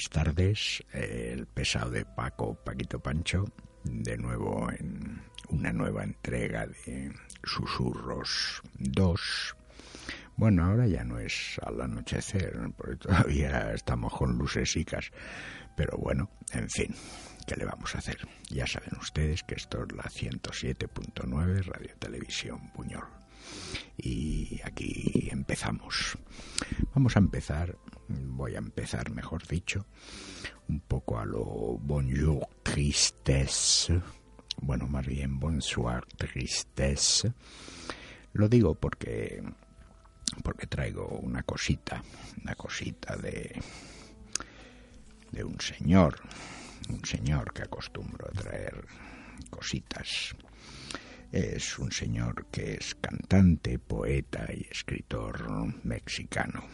buenas tardes. El pesado de Paco, Paquito Pancho, de nuevo en una nueva entrega de Susurros 2. Bueno, ahora ya no es al anochecer, porque todavía estamos con lucesicas, pero bueno, en fin, ¿qué le vamos a hacer? Ya saben ustedes que esto es la 107.9 Radio Televisión Buñol. Y aquí empezamos. Vamos a empezar voy a empezar, mejor dicho, un poco a lo bonjour tristesse, bueno, más bien bonsoir tristesse. Lo digo porque porque traigo una cosita, una cosita de de un señor, un señor que acostumbro a traer cositas. Es un señor que es cantante, poeta y escritor mexicano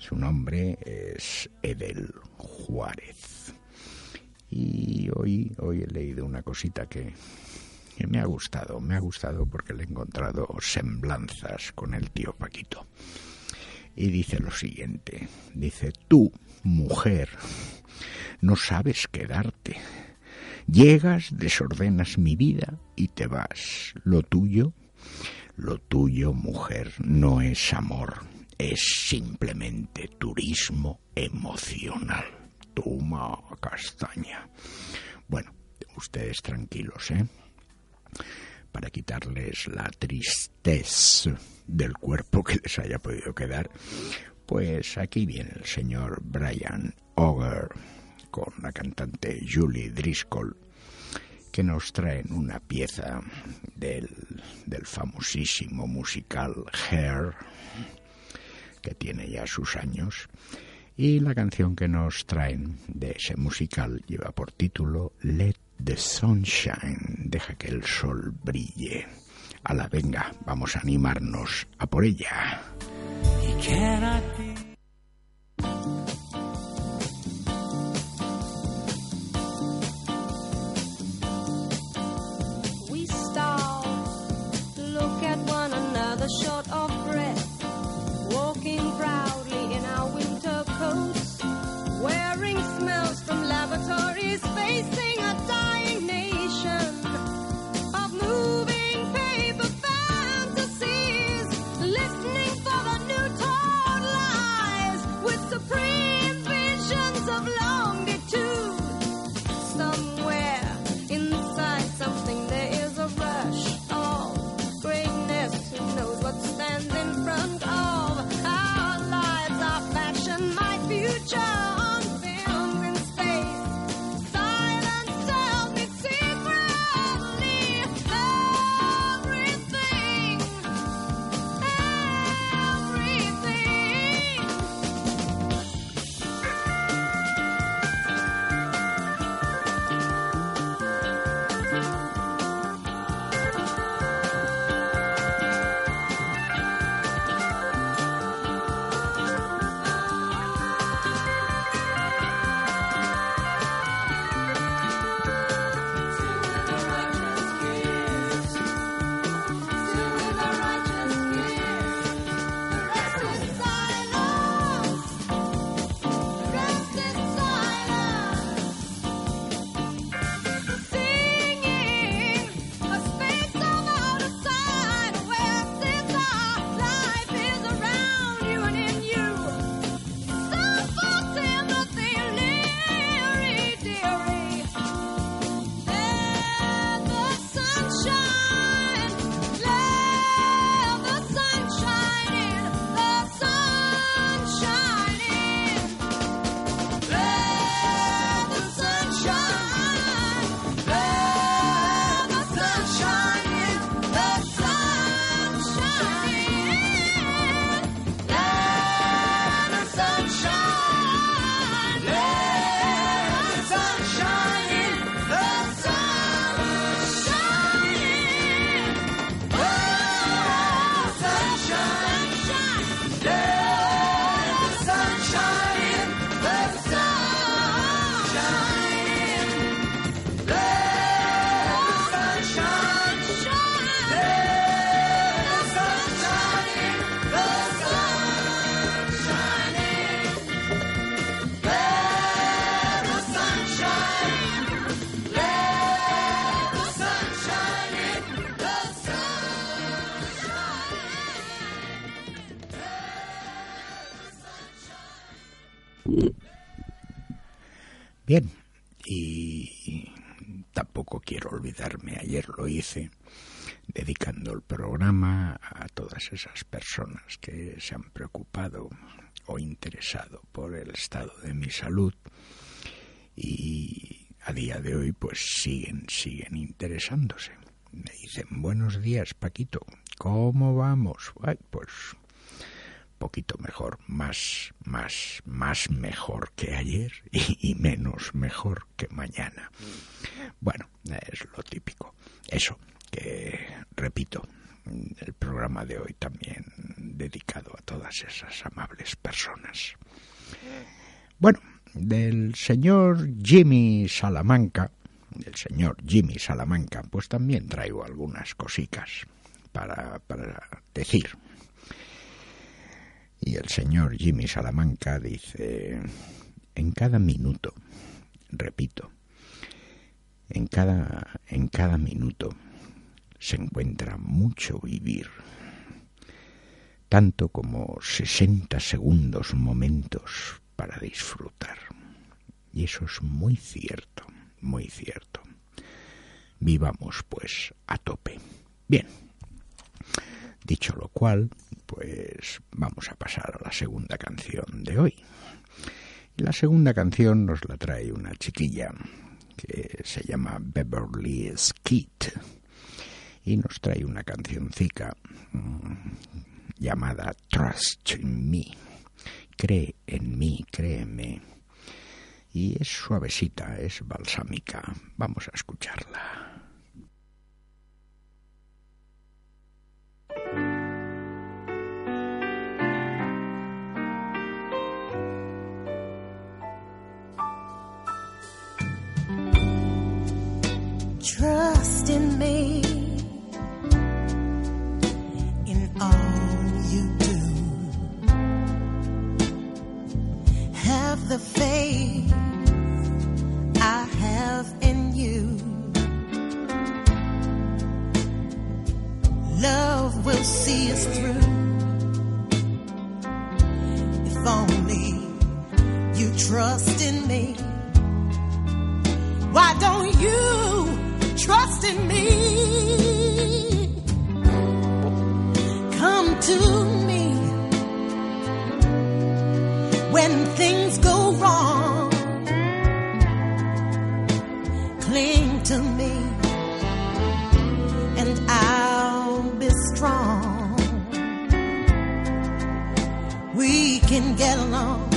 su nombre es Edel Juárez. Y hoy, hoy he leído una cosita que, que me ha gustado. Me ha gustado porque le he encontrado semblanzas con el tío Paquito. Y dice lo siguiente. Dice, tú, mujer, no sabes quedarte. Llegas, desordenas mi vida y te vas. Lo tuyo, lo tuyo, mujer, no es amor es simplemente turismo emocional. Toma castaña. Bueno, ustedes tranquilos, ¿eh? Para quitarles la tristeza del cuerpo que les haya podido quedar, pues aquí viene el señor Brian Auger con la cantante Julie Driscoll que nos traen una pieza del, del famosísimo musical Hair que tiene ya sus años, y la canción que nos traen de ese musical lleva por título Let the Sunshine, deja que el sol brille. A la venga, vamos a animarnos a por ella. future el estado de mi salud y a día de hoy pues siguen, siguen interesándose. Me dicen, buenos días Paquito, ¿cómo vamos? Ay, pues poquito mejor, más, más, más mejor que ayer y, menos mejor que mañana. Bueno, es lo típico. Eso, que repito, el programa de hoy también dedicado a todas esas amables personas. Bueno, del señor Jimmy Salamanca, del señor Jimmy Salamanca, pues también traigo algunas cositas para, para decir. Y el señor Jimmy Salamanca dice, en cada minuto, repito, en cada, en cada minuto se encuentra mucho vivir, tanto como sesenta segundos momentos para disfrutar. Y eso es muy cierto, muy cierto. Vivamos pues a tope. Bien, dicho lo cual, pues vamos a pasar a la segunda canción de hoy. La segunda canción nos la trae una chiquilla que se llama Beverly Skeet y nos trae una cancioncica mm, llamada Trust in Me. Cree en mí, créeme. Y es suavecita, es balsámica. Vamos a escucharla. The faith I have in you. Love will see us through. If only you trust in me. Why don't you? trust in me. Come to get along.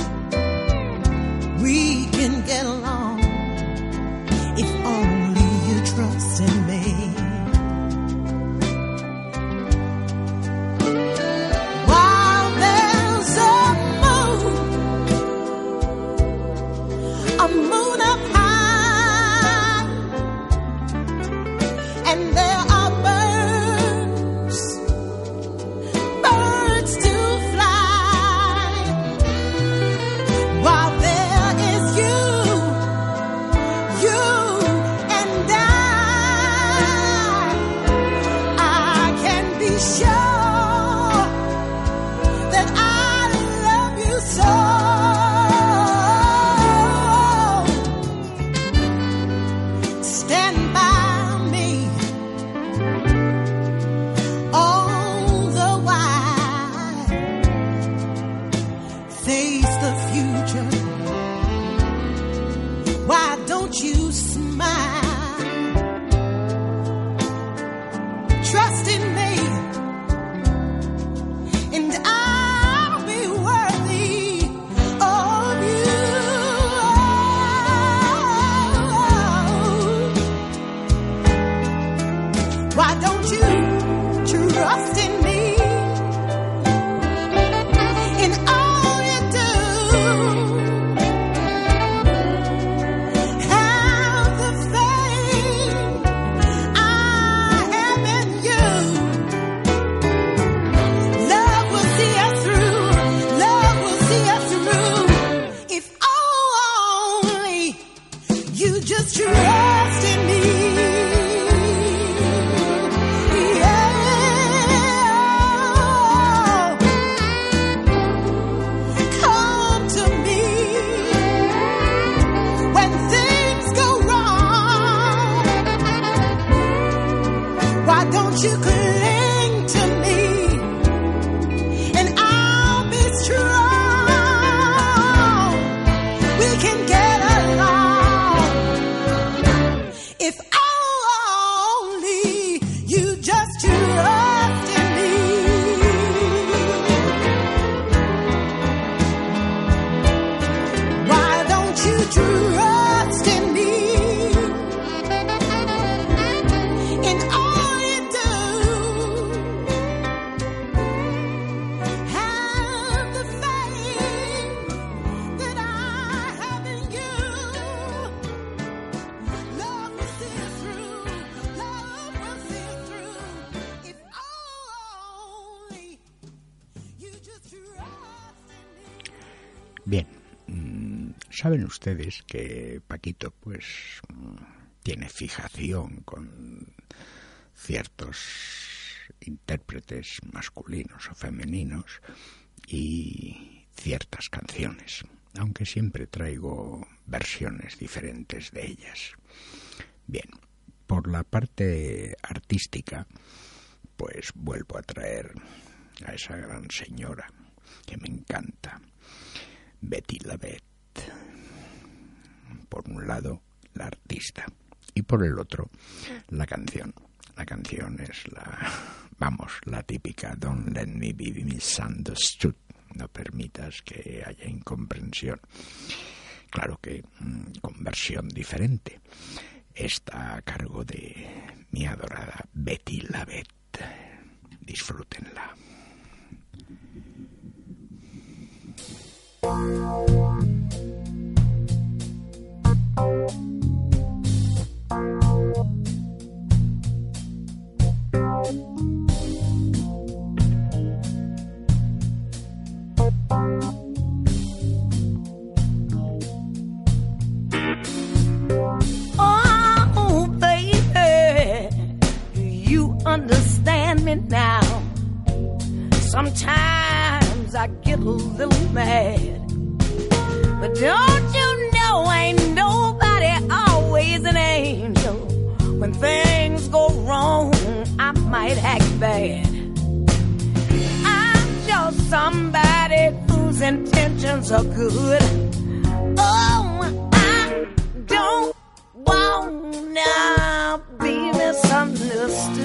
Bien, mm, saben ustedes que Paquito pues tiene fijación con ciertos intérpretes masculinos o femeninos y ciertas canciones, aunque siempre traigo versiones diferentes de ellas. Bien, por la parte artística, pues vuelvo a traer a esa gran señora que me encanta, Betty Lavette. Por un lado, la artista y por el otro, la canción. La canción es la, vamos, la típica Don't let me be misunderstood. No permitas que haya incomprensión. Claro que mm, con versión diferente. Está a cargo de mi adorada Betty Lavette. Disfrútenla. Oh, understand me now? Sometimes I get a little mad. But don't you know ain't nobody always an angel? When things go wrong, I might act bad. I'm just somebody whose intentions are good. Oh, I don't wanna be misunderstood.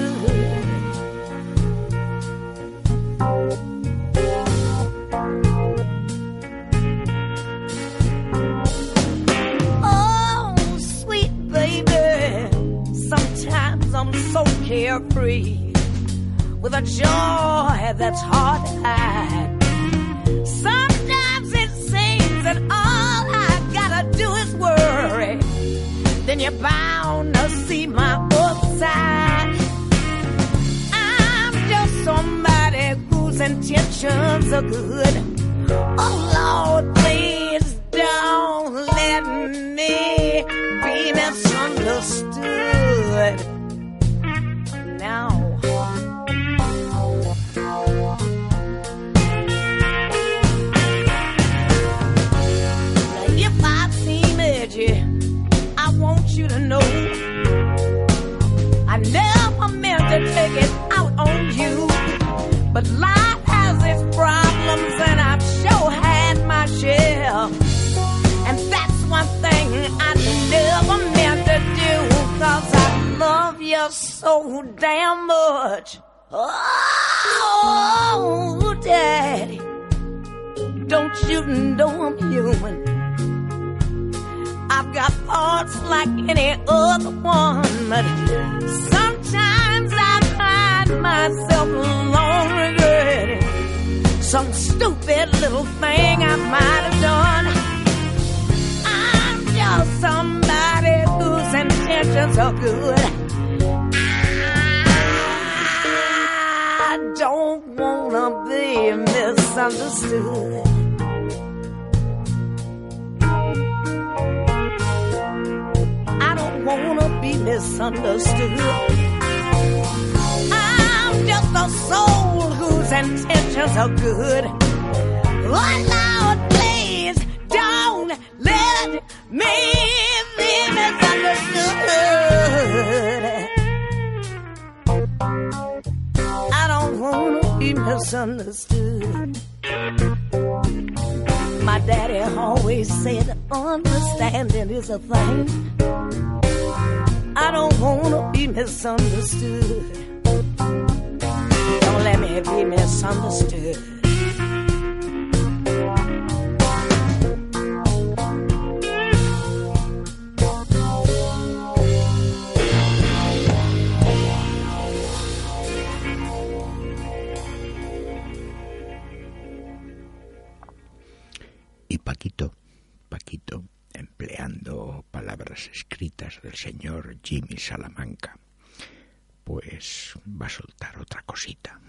Carefree with a joy that's hard to hide. Sometimes it seems that all I gotta do is worry. Then you're bound to see my upside. I'm just somebody whose intentions are good. Oh Lord, please don't let me be misunderstood. Never meant to take it out on you. But life has its problems, and I've sure had my share. And that's one thing I never meant to do, cause I love you so damn much. Oh, Daddy, don't you know I'm human? I've got thoughts like any other one, but sometimes I find myself alone regretting some stupid little thing I might have done. I'm just somebody whose intentions are good. I don't wanna be misunderstood. Misunderstood. I'm just a soul whose intentions are good. Oh Lord, please don't let me be misunderstood. I don't wanna be misunderstood. My daddy always said understanding is a thing. I don't wanna be misunderstood. Don't let me be misunderstood. Paquito, Paquito, empleando palabras escritas del señor Jimmy Salamanca, pues va a soltar otra cosita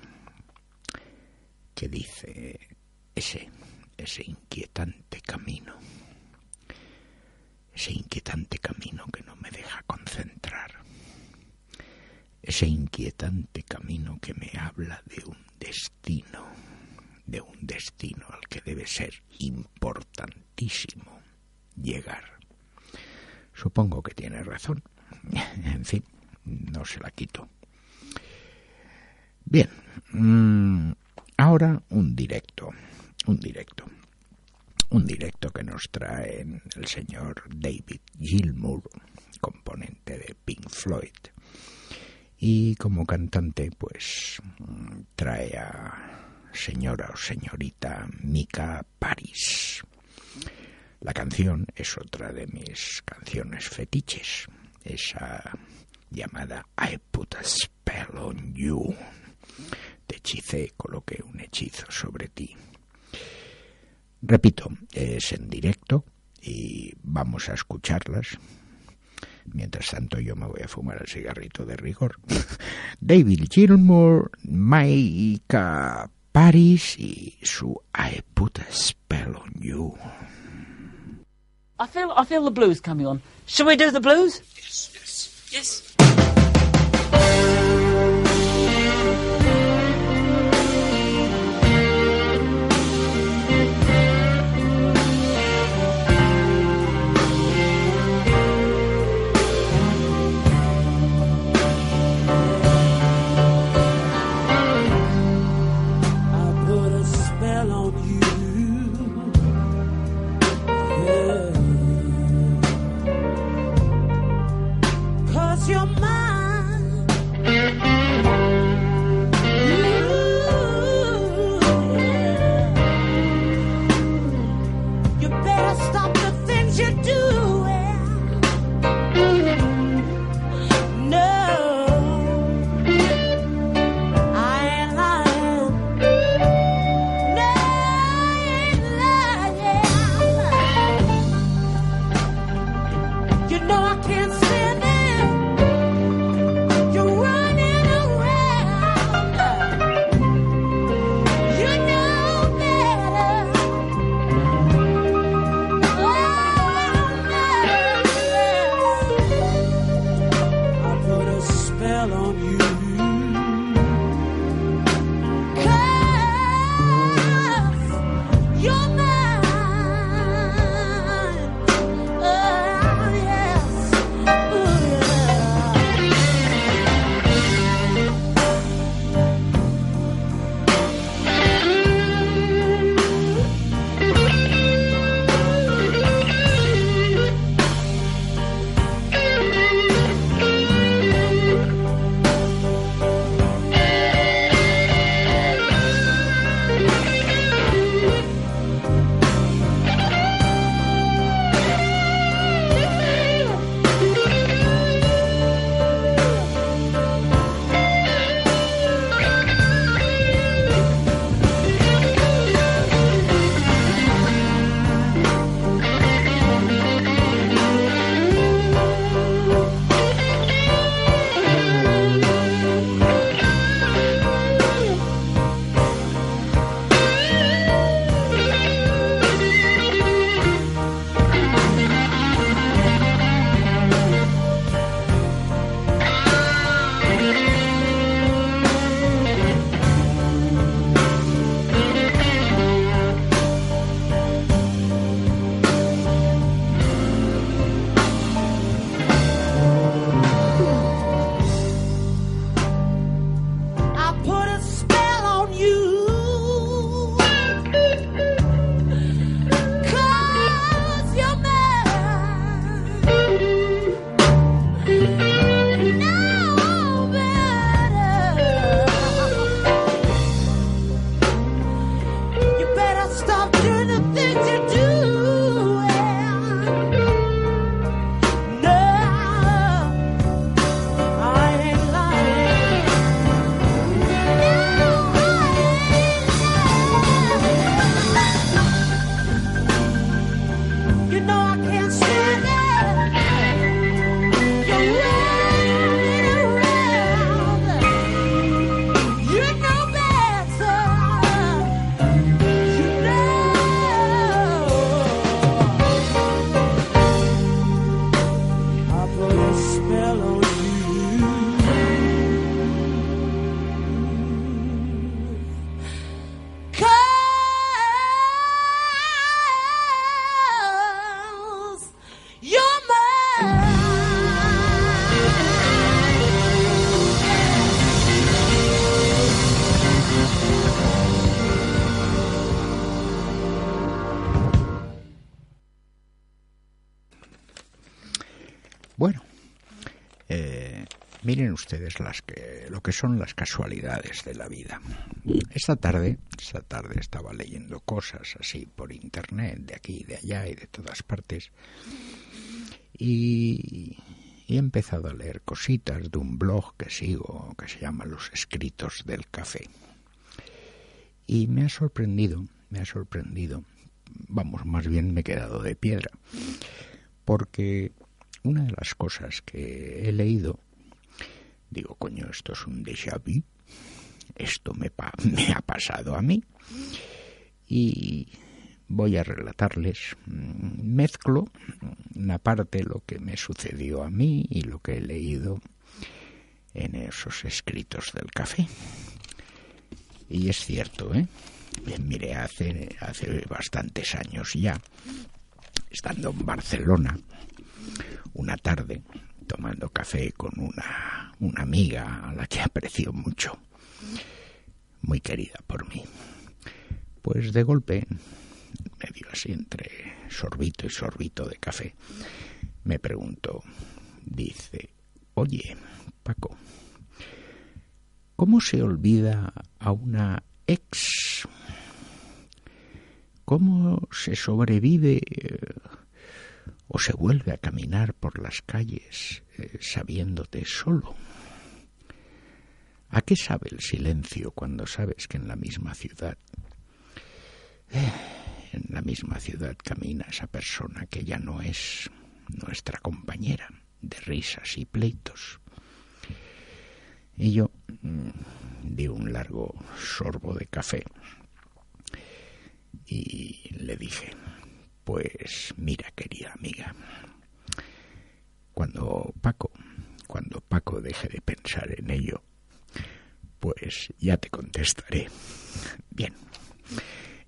que dice ese, ese inquietante camino, ese inquietante camino que no me deja concentrar, ese inquietante camino que me habla de un destino, de un destino al que debe ser importantísimo llegar. Supongo que tiene razón. En fin, no se la quito. Bien, mm, ahora un directo, un directo, un directo que nos trae el señor David Gilmour, componente de Pink Floyd. Y como cantante, pues trae a señora o señorita Mika Paris. La canción es otra de mis canciones fetiches, esa llamada I Put a Spell on You. Te hechicé, coloqué un hechizo sobre ti. Repito, es en directo y vamos a escucharlas. Mientras tanto yo me voy a fumar el cigarrito de rigor. David Gilmour, Maika Paris y su I Put a Spell on You. I feel I feel the blues coming on. Shall we do the blues? Yes, yes. Yes. Yeah. Cause miren ustedes las que, lo que son las casualidades de la vida. Esta tarde, esta tarde estaba leyendo cosas así por internet, de aquí, de allá y de todas partes, y, y he empezado a leer cositas de un blog que sigo, que se llama Los Escritos del Café. Y me ha sorprendido, me ha sorprendido, vamos, más bien me he quedado de piedra, porque una de las cosas que he leído, digo, coño, esto es un déjà vu, esto me, me ha pasado a mí, y voy a relatarles, mm, mezclo una parte lo que me sucedió a mí y lo que he leído en esos escritos del café. Y es cierto, ¿eh? Mire, hace, hace bastantes años ya, estando en Barcelona, una tarde, tomando café con una, una amiga a la que aprecio mucho, muy querida por mí, pues de golpe, medio así entre sorbito y sorbito de café, me preguntó, dice, oye, Paco, ¿Cómo se olvida a una ex? ¿Cómo se sobrevive o se vuelve a caminar por las calles eh, sabiéndote solo? ¿A qué sabe el silencio cuando sabes que en la misma ciudad, eh, en la misma ciudad camina esa persona que ya no es nuestra compañera de risas y pleitos? Y yo mm, di un largo sorbo de café y le dije, pues mira, querida amiga, cuando Paco, cuando Paco deje de pensar en ello, pues ya te contestaré. Bien.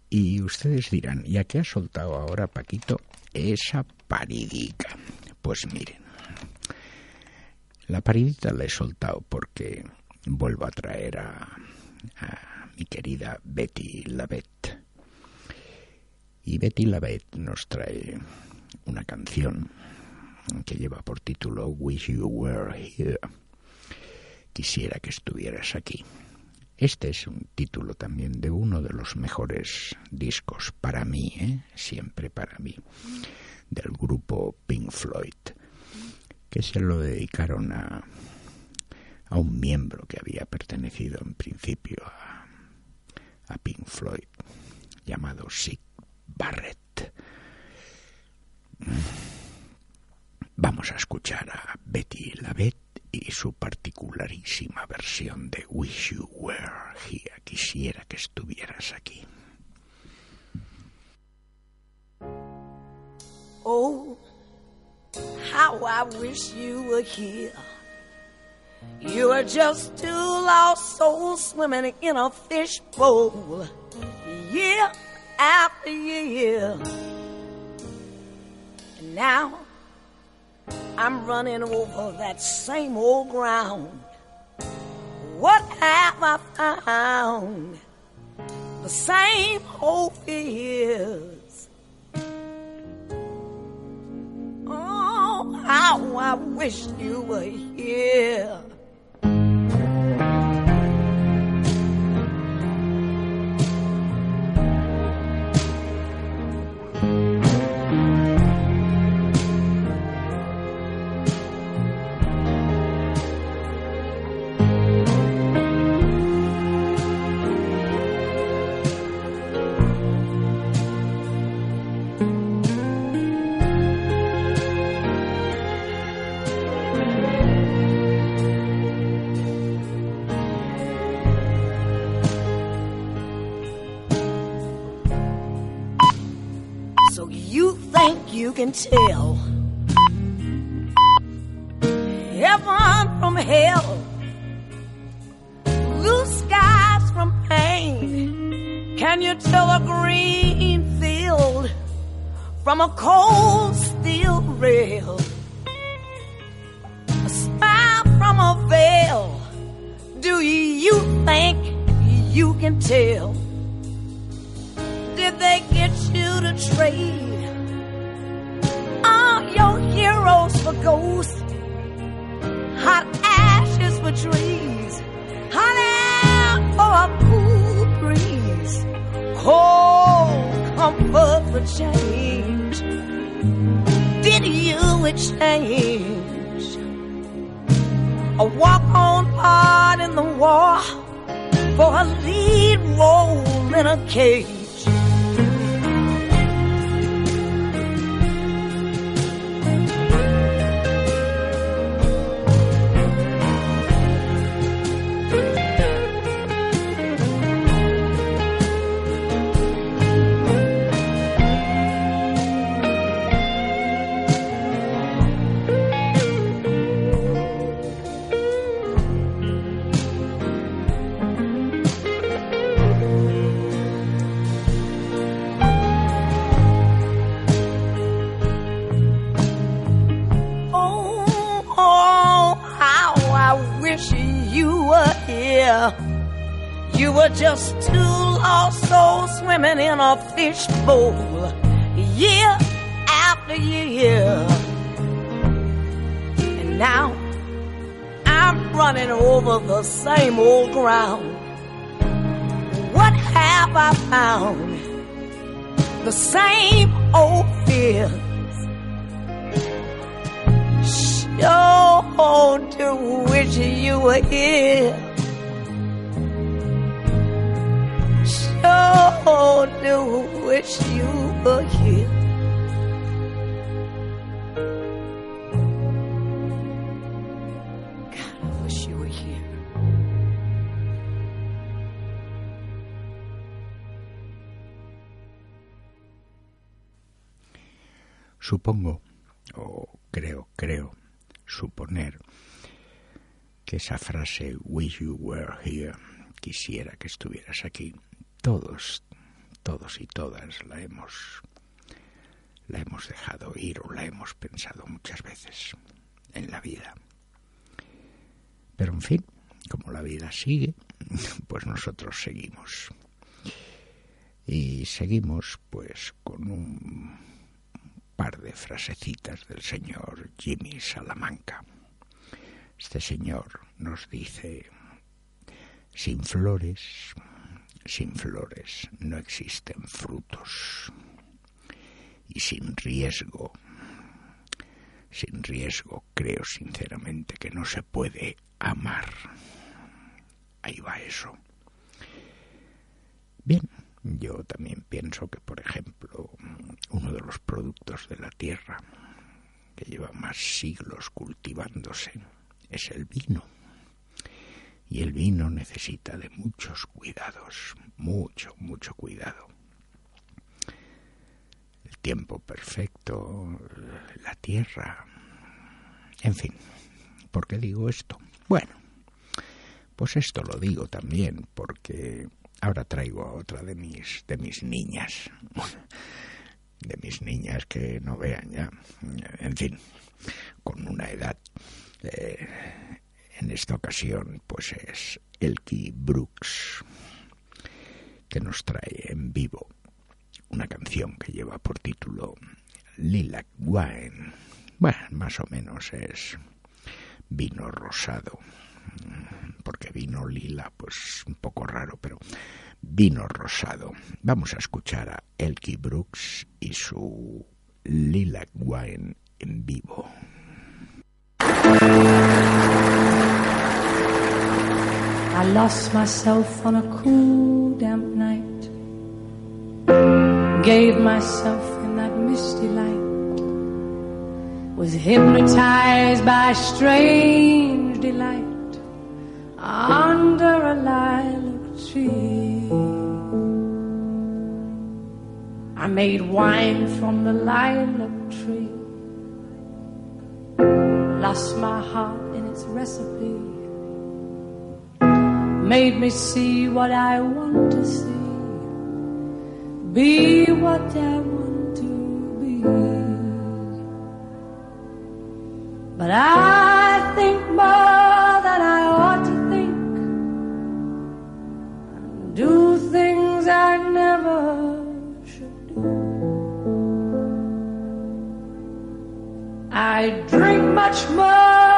Y ustedes dirán, ¿ya qué ha soltado ahora Paquito esa paridica? Pues miren, la paridita la he soltado porque vuelvo a traer a, mi querida Betty Lavette. Y Betty Lavette nos trae una canción que lleva por título Wish You Were Here. Quisiera que estuvieras aquí. Este es un título también de uno de los mejores discos para mí, ¿eh? siempre para mí, del grupo Pink Floyd que se lo dedicaron a, a un miembro que había pertenecido en principio a, a Pink Floyd, llamado Sid Barrett. Vamos a escuchar a Betty Lavette y su particularísima versión de Wish You Were Here. Quisiera que estuvieras aquí. Oh. How I wish you were here. You are just two lost souls swimming in a fishbowl, year after year. And now I'm running over that same old ground. What have I found? The same old fears Oh, how I wish you were here. Can tell heaven from hell, blue skies from pain. Can you tell a green field from a cold steel rail? A smile from a veil. Do you think you can tell? Did they get you to trade? for ghosts, hot ashes for trees, hot air for a cool breeze, cold comfort for change. Did you exchange a walk on part in the war for a lead role in a cage? Swimming in a fishbowl, year after year. And now I'm running over the same old ground. What have I found? The same old fears. Sure do wish you were here. Supongo, o creo, creo, suponer que esa frase Wish you were here, quisiera que estuvieras aquí, todos, todos y todas la hemos la hemos dejado ir o la hemos pensado muchas veces en la vida. Pero en fin, como la vida sigue, pues nosotros seguimos. Y seguimos pues con un par de frasecitas del señor Jimmy Salamanca. Este señor nos dice, sin flores, sin flores no existen frutos. Y sin riesgo, sin riesgo creo sinceramente que no se puede amar. Ahí va eso. Bien, yo también pienso que, por ejemplo, uno de los productos de la tierra que lleva más siglos cultivándose es el vino. Y el vino necesita de muchos cuidados, mucho, mucho cuidado. El tiempo perfecto, la tierra, en fin, ¿por qué digo esto? Bueno, pues esto lo digo también porque ahora traigo a otra de mis de mis niñas, de mis niñas que no vean ya, en fin, con una edad. Eh, en esta ocasión, pues es Elkie Brooks, que nos trae en vivo una canción que lleva por título Lilac Wine. Bueno, más o menos es vino rosado, porque vino lila, pues un poco raro, pero vino rosado. Vamos a escuchar a Elkie Brooks y su Lilac Wine en vivo. I lost myself on a cool, damp night. Gave myself in that misty light. Was hypnotized by strange delight under a lilac tree. I made wine from the lilac tree. Lost my heart in its recipe made me see what I want to see, be what I want to be. But I think more than I ought to think, and do things I never should do. I drink much more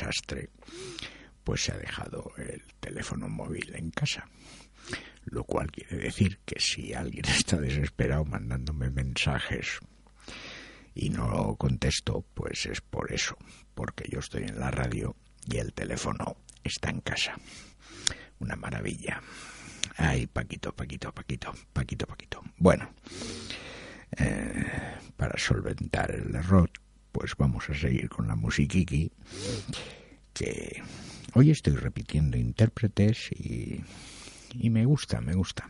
desastre, pues se ha dejado el teléfono móvil en casa. Lo cual quiere decir que si alguien está desesperado mandándome mensajes y no contesto, pues es por eso, porque yo estoy en la radio y el teléfono está en casa. Una maravilla. Ay, Paquito, Paquito, Paquito, Paquito, Paquito. Bueno, eh, para solventar el error, pues vamos a seguir con la musiquiqui, que hoy estoy repitiendo intérpretes y, y me gusta, me gusta.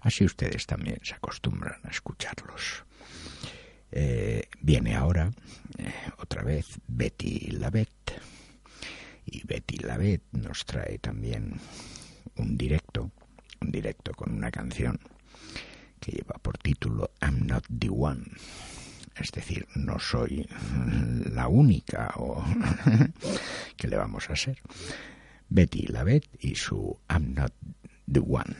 Así ustedes también se acostumbran a escucharlos. Eh, viene ahora eh, otra vez Betty Lavette y Betty Lavette nos trae también un directo, un directo con una canción que lleva por título I'm Not the One. Es decir, no soy la única o que le vamos a ser. Betty la Bet y su I'm Not the One.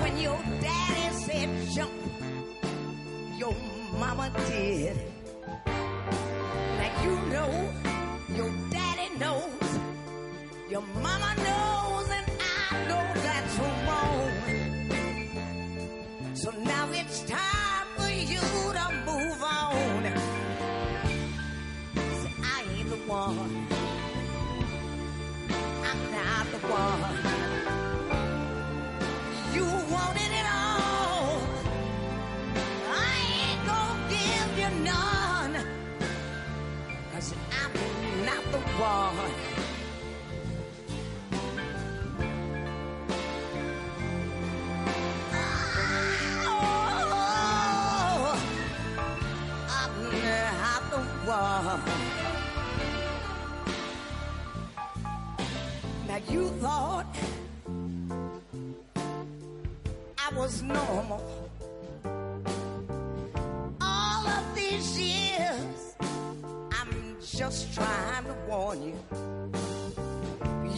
When your daddy said jump, your mama did. Now you know, your daddy knows, your mama knows, and I know that's wrong. So now it's time for you to move on. Say, I ain't the one. I'm not the one. One. Oh, I'm not the one. Now you thought I was normal. Just trying to warn you.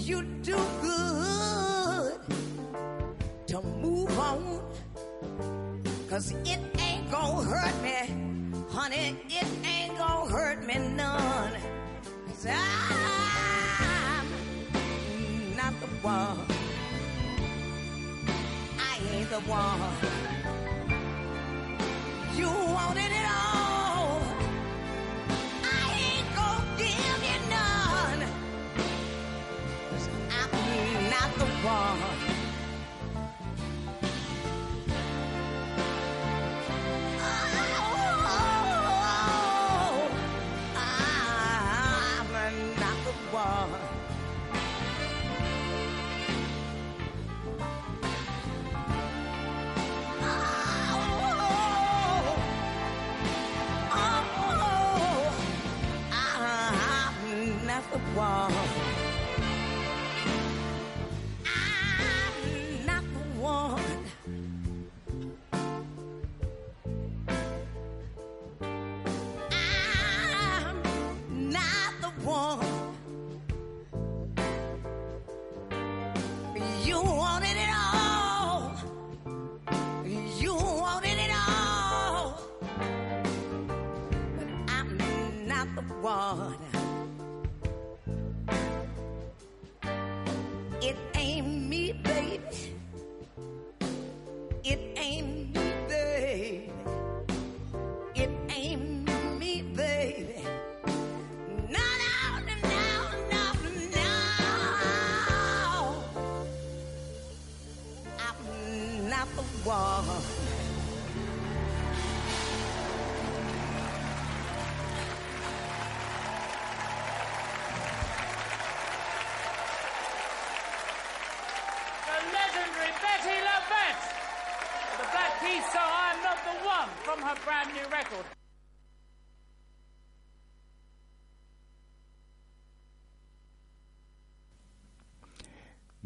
You do good to move on. Cause it ain't gonna hurt me, honey. It ain't gonna hurt me none. Cause I'm not the one. I ain't the one. You wanted it all. One.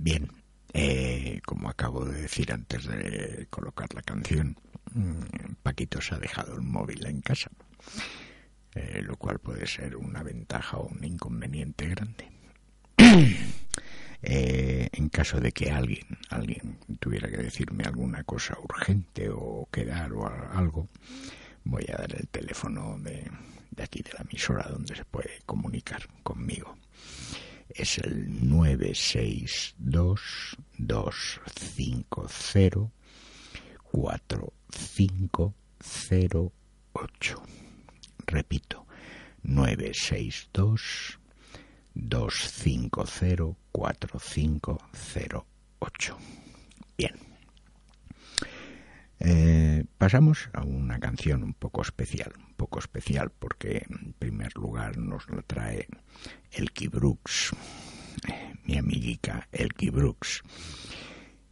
Bien, eh, como acabo de decir antes de colocar la canción, mm, Paquito se ha dejado el móvil en casa, eh, lo cual puede ser una ventaja o un inconveniente grande. Eh, en caso de que alguien, alguien tuviera que decirme alguna cosa urgente o quedar o algo, voy a dar el teléfono de, de aquí de la emisora donde se puede comunicar conmigo es el 962-250-4508. Repito, 962-250-4508. Bien. Eh, pasamos a una canción un poco especial, poco especial porque en primer lugar nos lo trae Elkie Brooks, mi amiguica Elkie Brooks.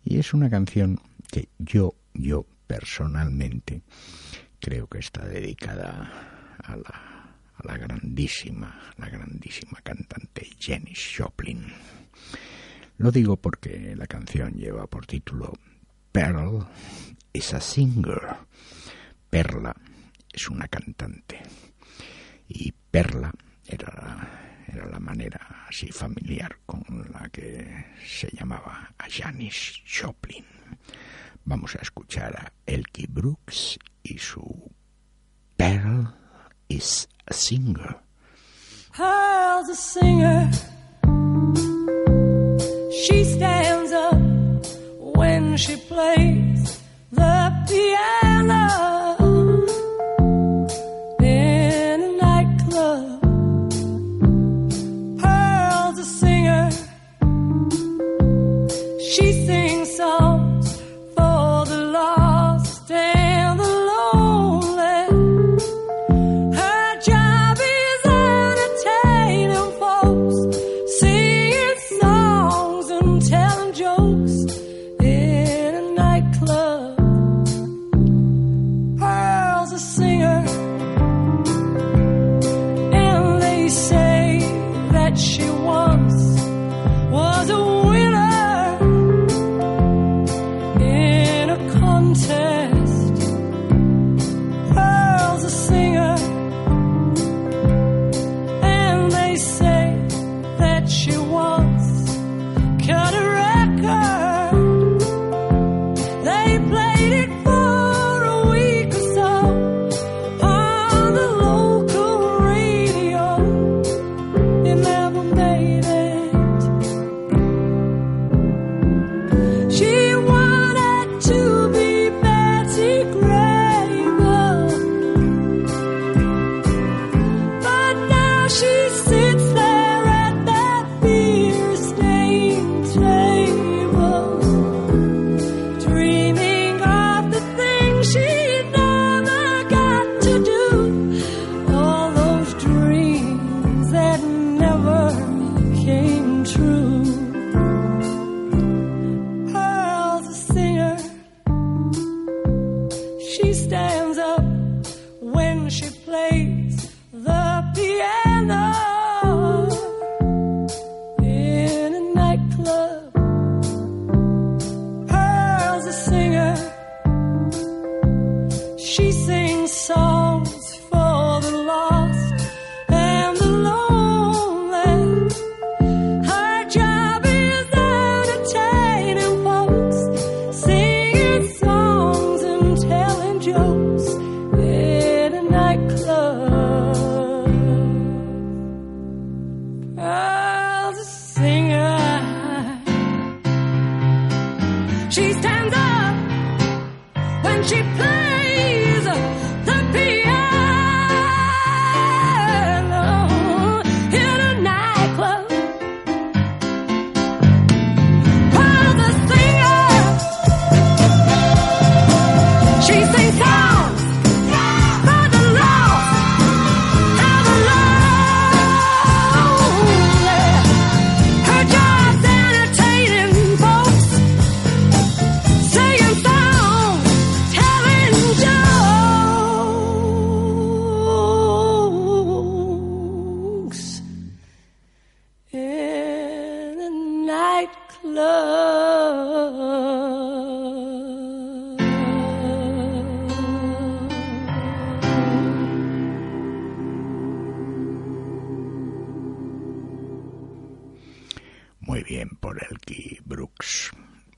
Y es una canción que yo, yo personalmente creo que está dedicada a la, a la grandísima, la grandísima cantante Jenny Joplin. Lo digo porque la canción lleva por título Pearl is a singer. Perla es una cantante. Y Perla era, era la manera así familiar con la que se llamaba a Janis Joplin. Vamos a escuchar a Elkie Brooks y su Pearl is a singer. Pearl's a singer. She stands up when she plays the piano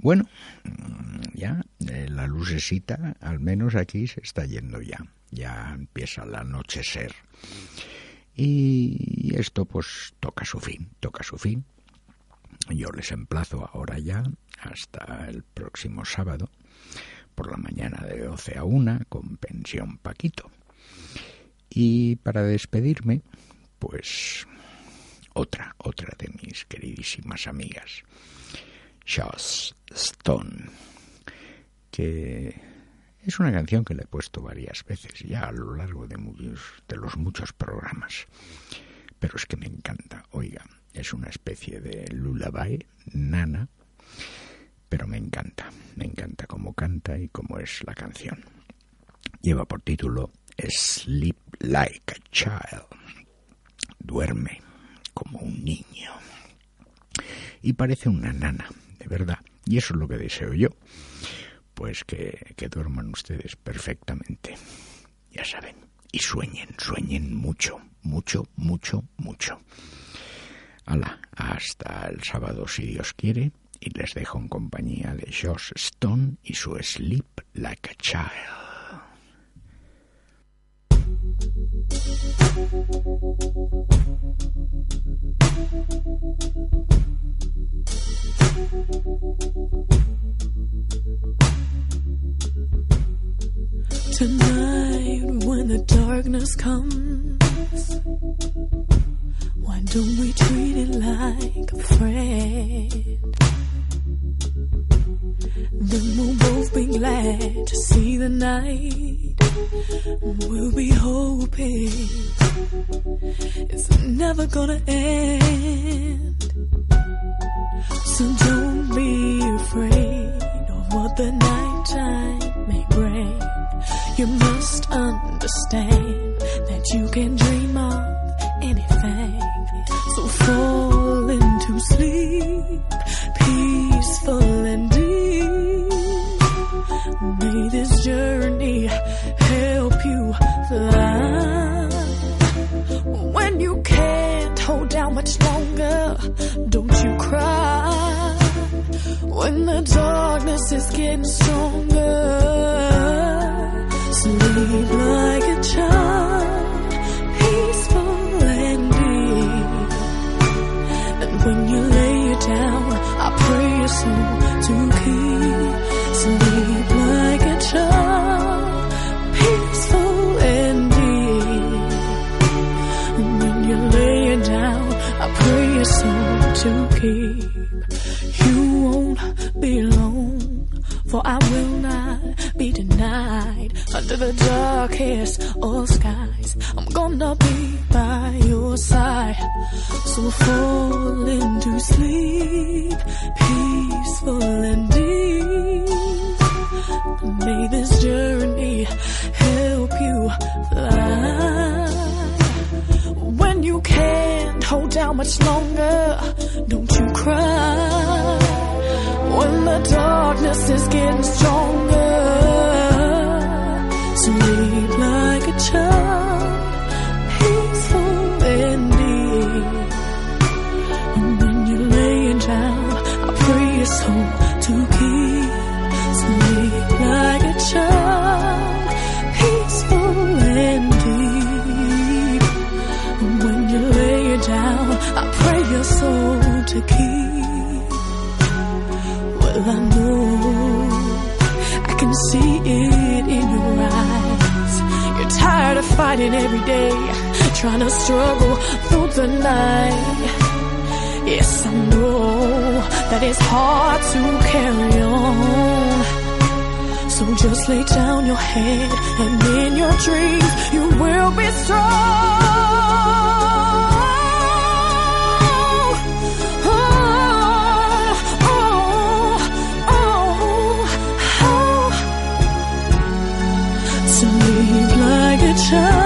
Bueno, mm, ya eh, la lucecita, al menos aquí, se está yendo ya. Ya empieza el anochecer. Y esto pues toca su fin, toca su fin. Yo les emplazo ahora ya hasta el próximo sábado por la mañana de 12 a 1 con pensión Paquito. Y para despedirme, pues otra, otra de mis queridísimas amigas, Joss Stone, que es una canción que le he puesto varias veces ya a lo largo de, muchos, de los muchos programas, pero es que me encanta, oiga, es una especie de lullaby, nana, pero me encanta, me encanta cómo canta y cómo es la canción. Lleva por título Sleep Like a Child, duerme como un niño. Y parece una nana, de verdad. Y eso es lo que deseo yo. Pues que, que duerman ustedes perfectamente. Ya saben. Y sueñen, sueñen mucho, mucho, mucho, mucho. Hala, hasta el sábado si Dios quiere. Y les dejo en compañía de Josh Stone y su Sleep Like a Child. Tonight, when the darkness comes, why don't we treat it like a friend? Then we'll both be glad to see the night. We'll be hoping it's never gonna end. So don't be afraid of what the nighttime may bring. You must understand that you can dream much longer, day, trying to struggle through the night. Yes, I know that it's hard to carry on. So just lay down your head and in your dreams you will be strong. Oh, oh, oh, oh. Like a child.